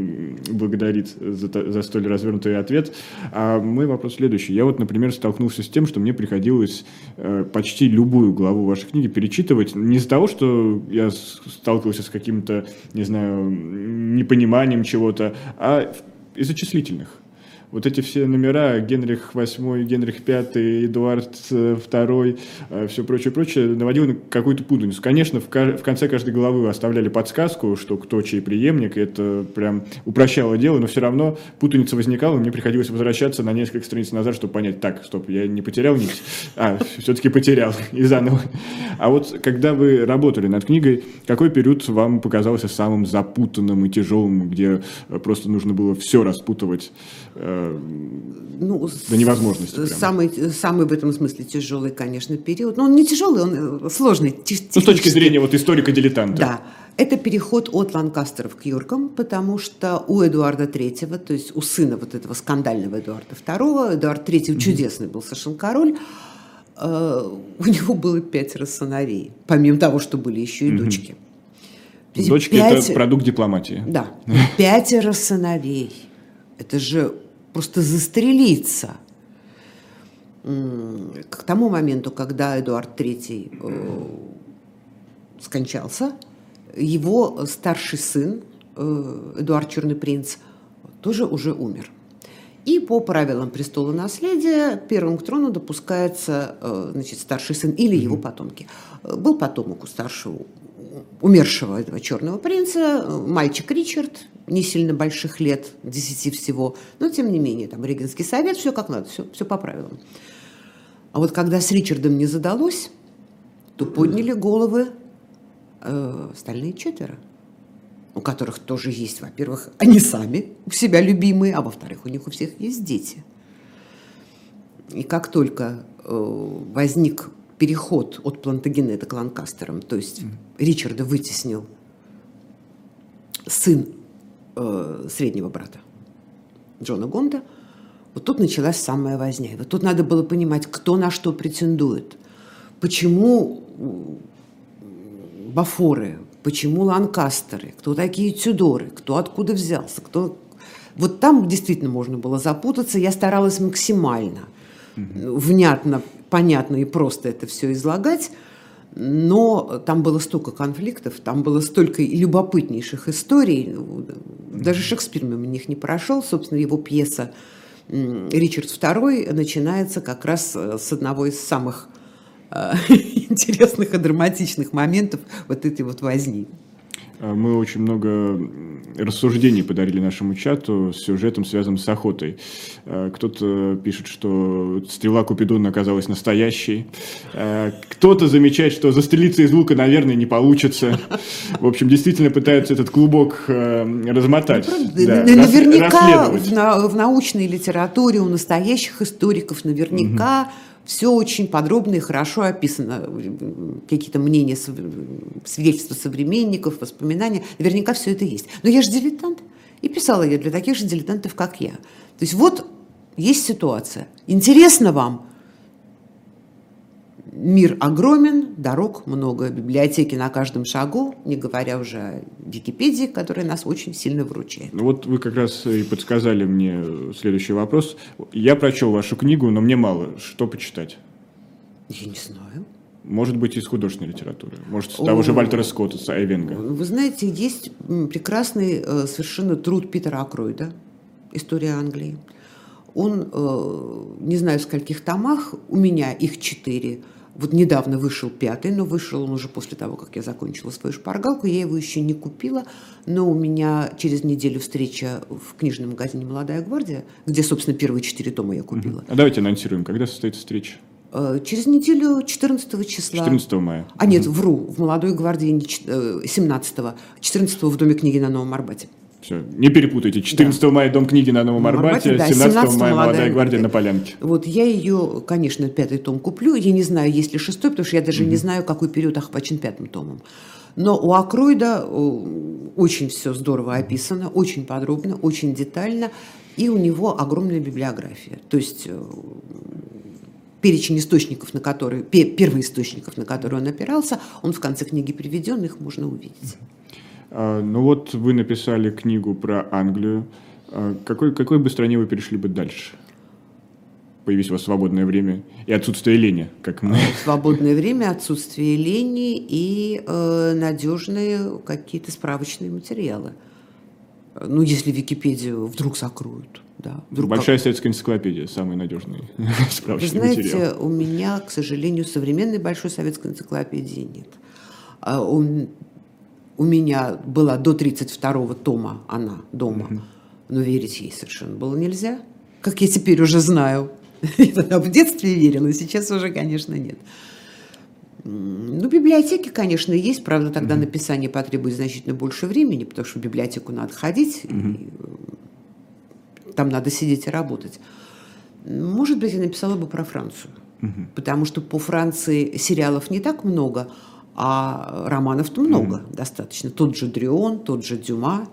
благодарит за, за столь развернутый ответ. А мой вопрос следующий. Я вот, например, столкнулся с тем, что мне приходилось э, почти любую главу вашей книги перечитывать не из-за того, что я сталкивался с каким-то, не знаю, непониманием чего-то, а из-за числительных вот эти все номера, Генрих VIII, Генрих V, Эдуард II, э, все прочее, прочее, наводило на какую-то путаницу. Конечно, в, конце каждой главы оставляли подсказку, что кто чей преемник, и это прям упрощало дело, но все равно путаница возникала, и мне приходилось возвращаться на несколько страниц назад, чтобы понять, так, стоп, я не потерял нить, а, все-таки потерял, и заново. А вот когда вы работали над книгой, какой период вам показался самым запутанным и тяжелым, где просто нужно было все распутывать? Ну, до невозможности. Прямо. Самый, самый в этом смысле тяжелый, конечно, период. Но он не тяжелый, он э, сложный. Ну, с точки зрения вот историка-дилетанта. Да. Это переход от Ланкастеров к Юркам, потому что у Эдуарда III, то есть у сына вот этого скандального Эдуарда II, Эдуард III mm-hmm. чудесный был совершенно король, э, у него было пятеро сыновей, помимо того, что были еще и mm-hmm. дочки. Дочки пять... – это продукт дипломатии. Да, пятеро сыновей. Это же просто застрелиться. К тому моменту, когда Эдуард III э, скончался, его старший сын, э, Эдуард Черный принц, тоже уже умер. И по правилам престола наследия первым к трону допускается э, значит, старший сын или его потомки. Был потомок у старшего умершего этого черного принца, мальчик Ричард, не сильно больших лет, десяти всего, но тем не менее, там Регенский совет, все как надо, все, все по правилам. А вот когда с Ричардом не задалось, то подняли головы э, остальные четверо, у которых тоже есть, во-первых, они сами у себя любимые, а во-вторых, у них у всех есть дети. И как только э, возник переход от Плантагенета к Ланкастерам, то есть mm. Ричарда вытеснил сын э, среднего брата Джона Гонда, вот тут началась самая возня. И вот тут надо было понимать, кто на что претендует, почему Бафоры, почему Ланкастеры, кто такие Тюдоры, кто откуда взялся, кто... Вот там действительно можно было запутаться. Я старалась максимально внятно, понятно и просто это все излагать, но там было столько конфликтов, там было столько любопытнейших историй. Даже Шекспир мимо них не прошел. Собственно, его пьеса «Ричард II» начинается как раз э, с одного из самых э, интересных и драматичных моментов вот этой вот возни. А мы очень много рассуждений подарили нашему чату с сюжетом, связанным с охотой. А, кто-то пишет, что стрела Купидона оказалась настоящей. А, кто-то замечает, что застрелиться из лука, наверное, не получится. В общем, действительно пытаются этот клубок размотать. Ну, да, наверняка в, в научной литературе у настоящих историков наверняка угу все очень подробно и хорошо описано. Какие-то мнения, свидетельства современников, воспоминания. Наверняка все это есть. Но я же дилетант. И писала я для таких же дилетантов, как я. То есть вот есть ситуация. Интересно вам? Мир огромен, дорог много, библиотеки на каждом шагу, не говоря уже о Википедии, которая нас очень сильно выручает. Ну вот вы как раз и подсказали мне следующий вопрос. Я прочел вашу книгу, но мне мало. Что почитать? Я не знаю. Может быть, из художественной литературы. Может, с того же Вальтера Скотта, с Айвенга. Вы знаете, есть прекрасный э, совершенно труд Питера Акройда «История Англии». Он, э, не знаю, в скольких томах, у меня их четыре – вот недавно вышел пятый, но вышел он уже после того, как я закончила свою шпаргалку. Я его еще не купила, но у меня через неделю встреча в книжном магазине «Молодая гвардия», где, собственно, первые четыре тома я купила. А давайте анонсируем, когда состоится встреча? Э, через неделю 14 числа. 14 мая. А нет, вру, в «Молодой гвардии» 17 14 в Доме книги на Новом Арбате. Все, не перепутайте. 14 да. мая Дом книги на Новом Арбате, да, 17, 17 мая Молодая гвардия на Полянке. Вот я ее, конечно, пятый том куплю. Я не знаю, есть ли шестой, потому что я даже mm-hmm. не знаю, какой период охвачен пятым томом. Но у Акройда очень все здорово описано, очень подробно, очень детально, и у него огромная библиография. То есть э, перечень источников, на которые, первоисточников, на которые он опирался, он в конце книги приведен, их можно увидеть. А, ну вот вы написали книгу про Англию. А, какой, какой бы стране вы перешли бы дальше? Появись у вас свободное время и отсутствие лени, как мы. Свободное время, отсутствие лени и э, надежные какие-то справочные материалы. Ну, если Википедию вдруг закроют. Да, вдруг Большая как... советская энциклопедия, самый надежный справочный Вы знаете, материал. у меня, к сожалению, современной большой советской энциклопедии нет. У, меня была до 32-го тома она дома, но верить ей совершенно было нельзя, как я теперь уже знаю. Я тогда в детстве верила, сейчас уже, конечно, нет. Ну, библиотеки, конечно, есть, правда, тогда угу. написание потребует значительно больше времени, потому что в библиотеку надо ходить, угу. и там надо сидеть и работать. Может быть, я написала бы про Францию, угу. потому что по Франции сериалов не так много, а романов-то много угу. достаточно. Тот же Дрион, тот же Дюма.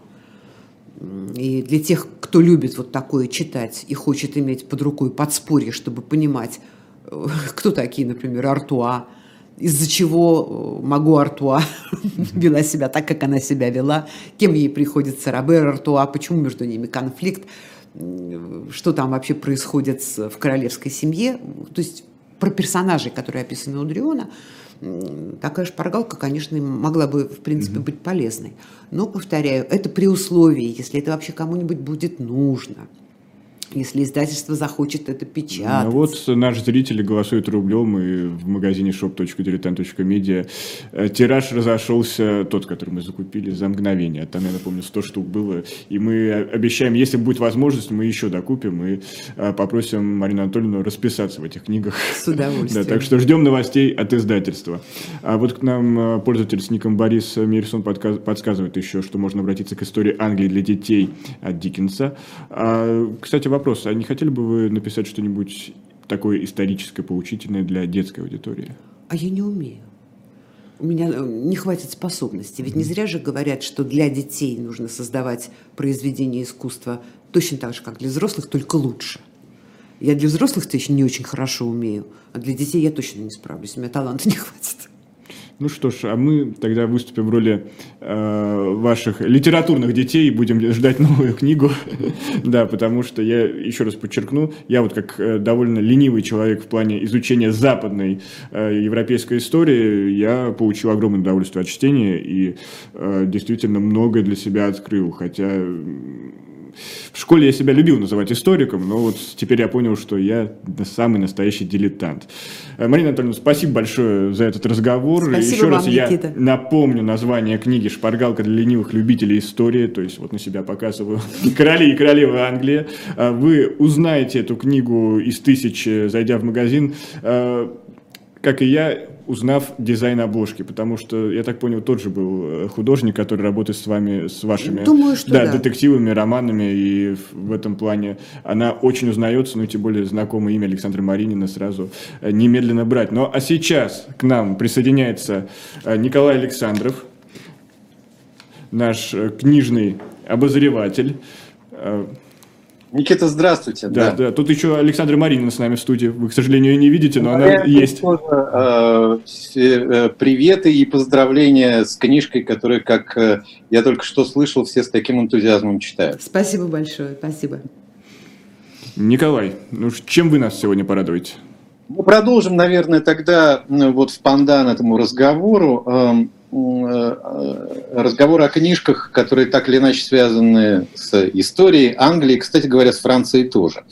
И для тех, кто любит вот такое читать и хочет иметь под рукой подспорье, чтобы понимать, э, кто такие, например, Артуа, из-за чего э, могу Артуа вела себя так, как она себя вела, кем ей приходится Робер Артуа, почему между ними конфликт что там вообще происходит в королевской семье. То есть про персонажей, которые описаны у Дриона, такая шпаргалка, конечно, могла бы, в принципе, быть полезной. Но, повторяю, это при условии, если это вообще кому-нибудь будет нужно если издательство захочет это печатать. Ну вот наш зритель голосует рублем, и в магазине shop.diletant.media э, тираж разошелся, тот, который мы закупили, за мгновение. Там, я напомню, 100 штук было. И мы обещаем, если будет возможность, мы еще докупим и э, попросим Марину Анатольевну расписаться в этих книгах. С удовольствием. Да, так что ждем новостей от издательства. А вот к нам э, пользователь с ником Борис Мирсон подсказывает еще, что можно обратиться к истории Англии для детей от Диккенса. А, кстати, вопрос. А не хотели бы вы написать что-нибудь такое историческое, поучительное для детской аудитории? А я не умею. У меня э, не хватит способностей. Ведь не зря же говорят, что для детей нужно создавать произведения искусства точно так же, как для взрослых, только лучше. Я для взрослых-то еще не очень хорошо умею, а для детей я точно не справлюсь. У меня таланта не хватит. Ну что ж, а мы тогда выступим в роли э, ваших литературных детей и будем ждать новую книгу. да, потому что я еще раз подчеркну, я вот как э, довольно ленивый человек в плане изучения западной э, европейской истории, я получил огромное удовольствие от чтения и э, действительно многое для себя открыл, хотя в школе я себя любил называть историком, но вот теперь я понял, что я самый настоящий дилетант. Э, Марина Анатольевна, спасибо большое за этот разговор. Спасибо Еще вам, раз Никита. я напомню название книги «Шпаргалка для ленивых любителей истории», то есть вот на себя показываю «Короли и королевы Англии». Э, вы узнаете эту книгу из тысячи, зайдя в магазин. Как и я, узнав дизайн обложки, потому что, я так понял, тот же был э, художник, который работает с вами, с вашими Думаю, что да, да. детективами, романами, и в этом плане она очень узнается, ну тем более знакомое имя Александра Маринина сразу э, немедленно брать. Ну а сейчас к нам присоединяется э, Николай Александров, наш книжный обозреватель. Никита, здравствуйте. Да, да, да. Тут еще Александра Маринина с нами в студии. Вы, к сожалению, ее не видите, но она есть. Тоже, э, э, приветы и поздравления с книжкой, которую, как э, я только что слышал, все с таким энтузиазмом читают. Спасибо большое, спасибо. Николай, ну чем вы нас сегодня порадуете? Мы продолжим, наверное, тогда вот в пандан этому разговору. Э, э, разговоры о книжках, которые так или иначе связаны с историей Англии, кстати говоря, с Францией тоже.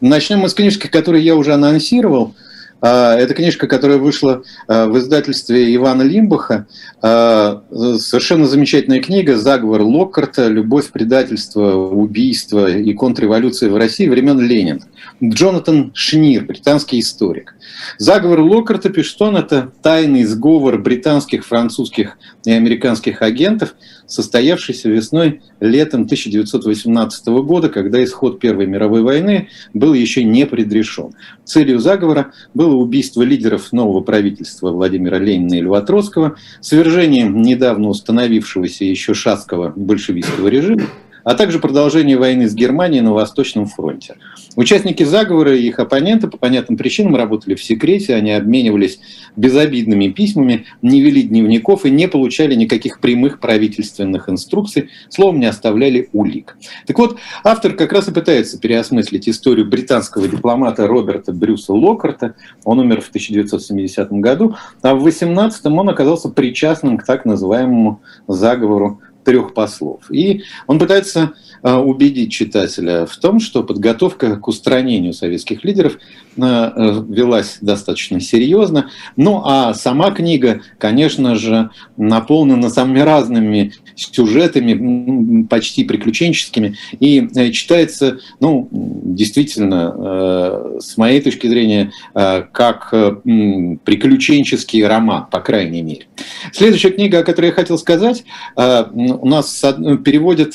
Начнем мы с книжки, которую я уже анонсировал. А, это книжка, которая вышла э, в издательстве Ивана Лимбаха. А, совершенно замечательная книга «Заговор Локкарта. Любовь, предательство, убийство и контрреволюция в России времен Ленина». Джонатан Шнир, британский историк. Заговор Локкарта, пишет это тайный сговор британских, французских и американских агентов, состоявшийся весной летом 1918 года, когда исход Первой мировой войны был еще не предрешен. Целью заговора было убийство лидеров нового правительства Владимира Ленина и Льва Троцкого, свержение недавно установившегося еще шатского большевистского режима, а также продолжение войны с Германией на Восточном фронте. Участники заговора и их оппоненты по понятным причинам работали в секрете, они обменивались безобидными письмами, не вели дневников и не получали никаких прямых правительственных инструкций, словом, не оставляли улик. Так вот, автор как раз и пытается переосмыслить историю британского дипломата Роберта Брюса Локарта. Он умер в 1970 году, а в 18 он оказался причастным к так называемому заговору трех послов. И он пытается убедить читателя в том, что подготовка к устранению советских лидеров а, э, велась достаточно серьезно. Ну а сама книга, конечно же, наполнена самыми разными сюжетами, почти приключенческими, и э, читается, ну, действительно, э, с моей точки зрения, как приключенческий роман, по крайней мере. Следующая книга, о которой я хотел сказать, у нас переводят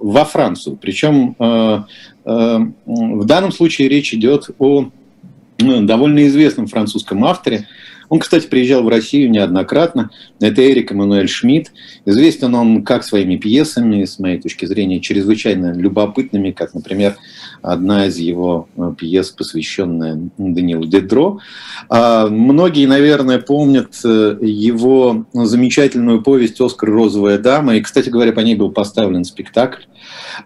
во Францию. Причем э, э, в данном случае речь идет о ну, довольно известном французском авторе. Он, кстати, приезжал в Россию неоднократно. Это Эрик Эммануэль Шмидт. Известен он как своими пьесами, с моей точки зрения, чрезвычайно любопытными, как, например, одна из его э, пьес, посвященная Данилу Дедро. А, многие, наверное, помнят э, его замечательную повесть «Оскар. Розовая дама». И, кстати говоря, по ней был поставлен спектакль.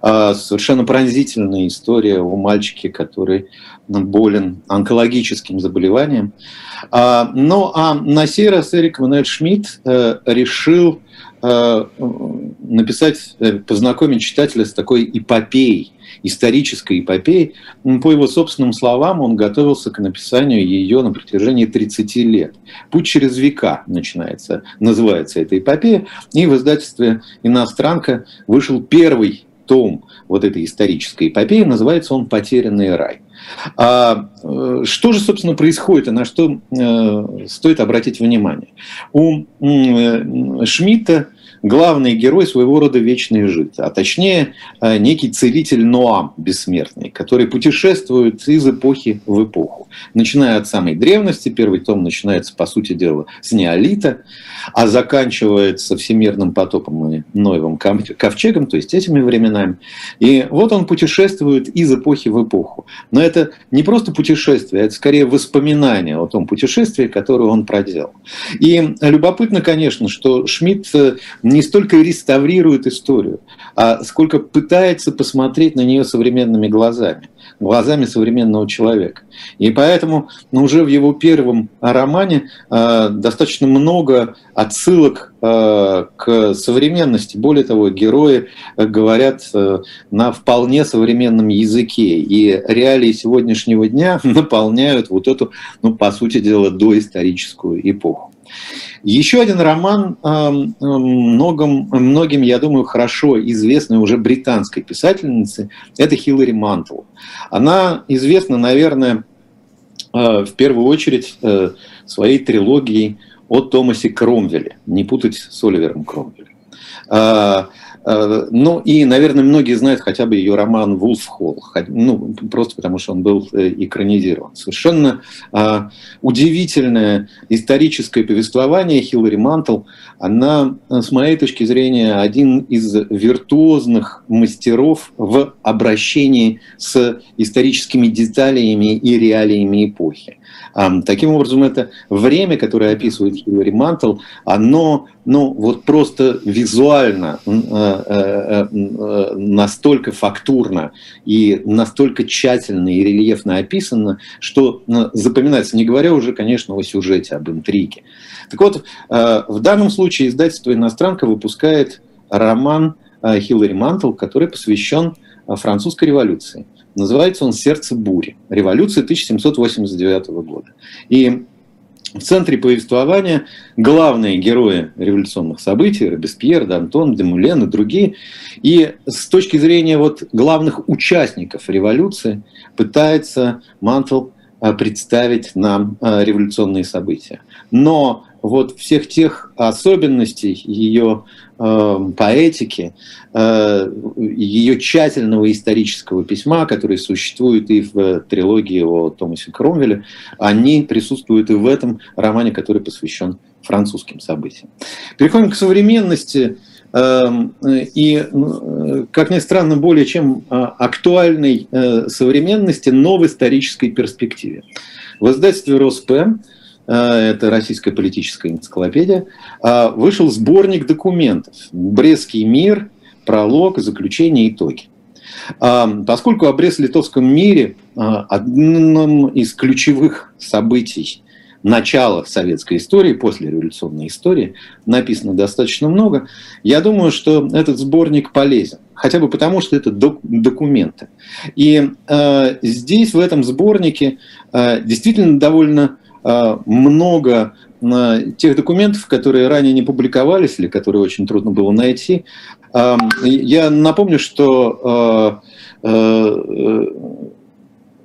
А, совершенно пронзительная история о мальчике, который болен онкологическим заболеванием. А, ну а на сей раз Эрик Мануэль Шмидт э, решил написать, познакомить читателя с такой эпопеей, исторической эпопеи. По его собственным словам, он готовился к написанию ее на протяжении 30 лет. «Путь через века» начинается, называется эта эпопея. И в издательстве «Иностранка» вышел первый том вот этой исторической эпопеи, называется он «Потерянный рай». А, э, что же, собственно, происходит и на что э, стоит обратить внимание? У э, Шмидта главный герой своего рода вечный жид, а точнее э, некий целитель Ноам бессмертный, который путешествует из эпохи в эпоху. Начиная от самой древности, первый том начинается, по сути дела, с неолита, а заканчивается всемирным потопом и Ноевым ковчегом, то есть этими временами. И вот он путешествует из эпохи в эпоху. Но это не просто путешествие, это скорее воспоминание о том путешествии, которое он проделал. И любопытно, конечно, что Шмидт э, не столько реставрирует историю, а сколько пытается посмотреть на нее современными глазами, глазами современного человека. И поэтому ну, уже в его первом романе э, достаточно много отсылок э, к современности. Более того, герои говорят э, на вполне современном языке. И реалии сегодняшнего дня наполняют вот эту, ну, по сути дела, доисторическую эпоху. Еще один роман многим, многим, я думаю, хорошо известной уже британской писательницы, это Хиллари Мантл. Она известна, наверное, э, в первую очередь э, своей трилогией о Томасе Кромвеле, не путать с Оливером Кромвелем. Э, ну и, наверное, многие знают хотя бы ее роман «Вулфхолл», ну, просто потому что он был э, экранизирован. Совершенно а, удивительное историческое повествование Хиллари Мантл. Она, э, с моей точки зрения, один из виртуозных мастеров в обращении с историческими деталями и реалиями эпохи. Таким образом, это время, которое описывает Хиллари Мантл, оно ну, вот просто визуально э, э, э, настолько фактурно и настолько тщательно и рельефно описано, что запоминается, не говоря уже, конечно, о сюжете, об интриге. Так вот, в данном случае издательство «Иностранка» выпускает роман Хиллари Мантл, который посвящен французской революции. Называется он «Сердце бури. Революция 1789 года». И в центре повествования главные герои революционных событий, Робеспьер, Д'Антон, Демулен и другие. И с точки зрения вот главных участников революции пытается Мантл а, представить нам а, революционные события. Но вот всех тех особенностей ее поэтики, э, ее тщательного исторического письма, которые существуют и в трилогии о Томасе Кромвеле, они присутствуют и в этом романе, который посвящен французским событиям. Переходим к современности. эм, и, как ни странно, более чем актуальной современности, но в исторической перспективе. В издательстве «Роспэм» это российская политическая энциклопедия, вышел сборник документов «Брестский мир», пролог, заключение, итоги. Поскольку о Брест-Литовском мире одном из ключевых событий начала советской истории, после революционной истории, написано достаточно много. Я думаю, что этот сборник полезен. Хотя бы потому, что это док- документы. И э, здесь, в этом сборнике, э, действительно довольно много э, тех документов, которые ранее не публиковались или которые очень трудно было найти. Э, я напомню, что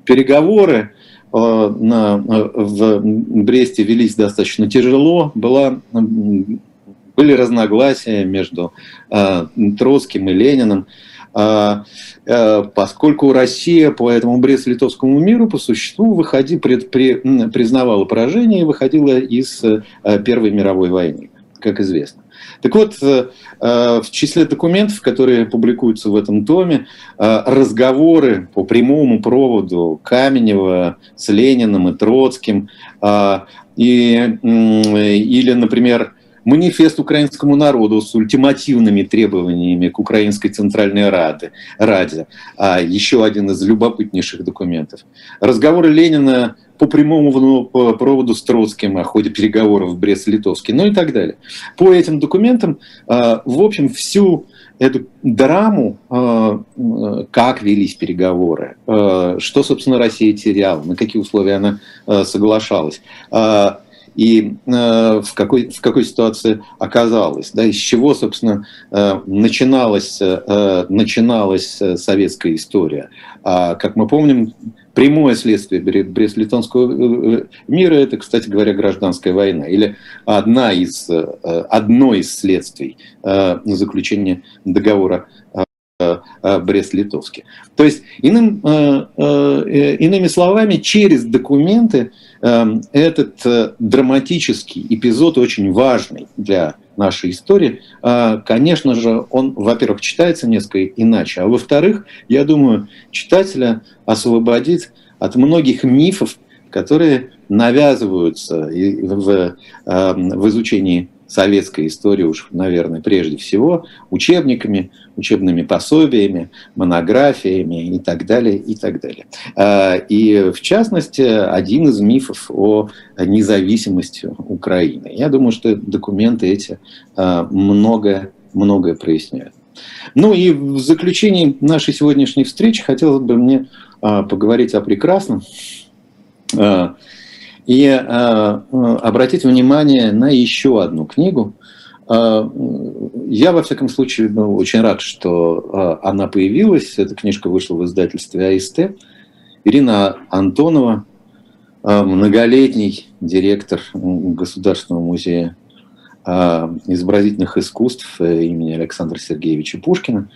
переговоры в Бресте велись достаточно тяжело. Была, были разногласия между Троцким и Лениным. Поскольку Россия по этому Брест-Литовскому миру по существу выходи, пред, при, признавала поражение и выходила из Первой мировой войны, как известно. Так вот, э, э, в числе документов, которые публикуются в этом томе, э, разговоры по прямому проводу Каменева с Лениным и Троцким, и, или, например, манифест украинскому народу с ультимативными требованиями к Украинской Центральной Раде, Раде а еще один из любопытнейших документов. Разговоры Ленина по прямому проводу с Троцким о ходе переговоров в Брест-Литовске, ну и так далее. По этим документам, а, в общем, всю эту драму, а, как велись переговоры, а, что, собственно, Россия теряла, на какие условия она соглашалась, и э, в, какой, в какой ситуации оказалась, да, из чего, собственно, э, начиналась, э, начиналась советская история. А, как мы помним, прямое следствие Брест-Литонского мира – это, кстати говоря, гражданская война, или одна из, одно из следствий заключения договора Брест-Литовске. То есть, иным, иными словами, через документы этот э, драматический эпизод очень важный для нашей истории. А, конечно же, он, во-первых, читается несколько иначе, а во-вторых, я думаю, читателя освободит от многих мифов, которые навязываются в, эм, в изучении советской истории уж, наверное, прежде всего, учебниками, учебными пособиями, монографиями и так далее, и так далее. А, и, в частности, один из мифов о независимости Украины. Я думаю, что документы эти а, многое, многое проясняют. Ну и в заключении нашей сегодняшней встречи хотелось бы мне а, поговорить о прекрасном, и э, обратить внимание на еще одну книгу. Э, я, во всяком случае, ну, очень рад, что э, она появилась. Эта книжка вышла в издательстве АСТ. Ирина Антонова, многолетний директор Государственного музея изобразительных искусств имени Александра Сергеевича Пушкина.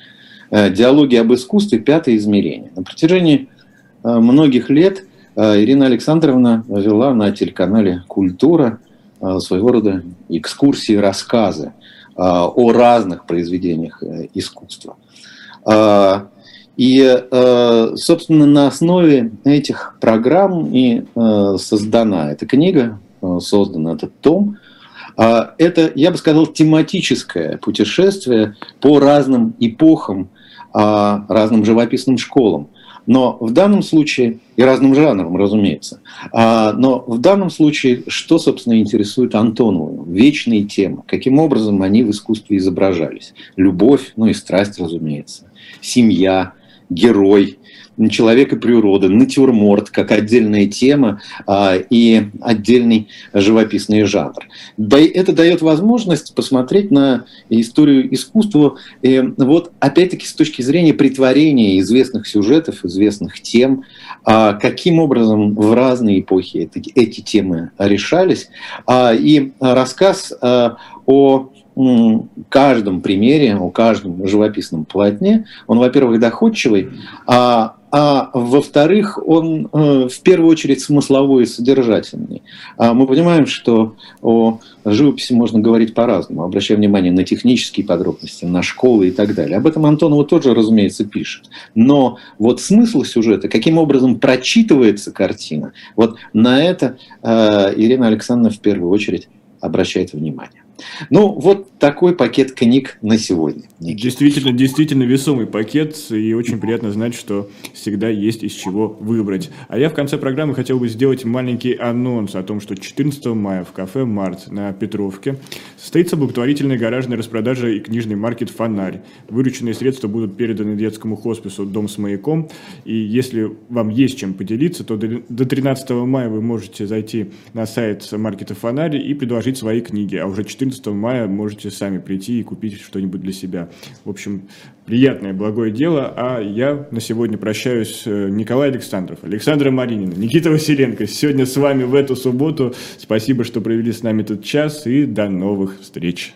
Диалоги об искусстве. Пятое измерение. На протяжении многих лет – Ирина Александровна вела на телеканале «Культура» а, своего рода экскурсии, рассказы а, о разных произведениях э, искусства. И, собственно, на основе этих программ и создана эта книга, создан этот том. Это, я бы сказал, тематическое путешествие по разным эпохам, разным живописным школам. Но в данном случае, и разным жанрам, разумеется, а, но в данном случае, что, собственно, интересует Антонову? Вечные темы. Каким образом они в искусстве изображались? Любовь, ну и страсть, разумеется. Семья, герой, человек и природа, натюрморт как отдельная тема а, и отдельный живописный жанр. Да, это дает возможность посмотреть на историю искусства и вот опять-таки с точки зрения притворения известных сюжетов, известных тем, а, каким образом в разные эпохи эти, эти темы решались. А, и рассказ а, о каждом примере, о каждом живописном полотне, он, во-первых, доходчивый, а а во-вторых, он э, в первую очередь смысловой и содержательный. А мы понимаем, что о живописи можно говорить по-разному, обращая внимание на технические подробности, на школы и так далее. Об этом Антонова тоже, разумеется, пишет. Но вот смысл сюжета, каким образом прочитывается картина, вот на это э, Ирина Александровна в первую очередь обращает внимание. Ну, вот такой пакет книг на сегодня. Никита. Действительно, действительно весомый пакет, и очень приятно знать, что всегда есть из чего выбрать. А я в конце программы хотел бы сделать маленький анонс о том, что 14 мая в кафе «Март» на Петровке состоится благотворительная гаражная распродажа и книжный маркет «Фонарь». Вырученные средства будут переданы детскому хоспису «Дом с маяком», и если вам есть чем поделиться, то до 13 мая вы можете зайти на сайт маркета «Фонарь» и предложить свои книги, а уже 14 14 мая можете сами прийти и купить что-нибудь для себя. В общем, приятное, благое дело. А я на сегодня прощаюсь. Э, Николай Александров, Александра Маринина, Никита Василенко. Сегодня с вами в эту субботу. Спасибо, что провели с нами этот час и до новых встреч.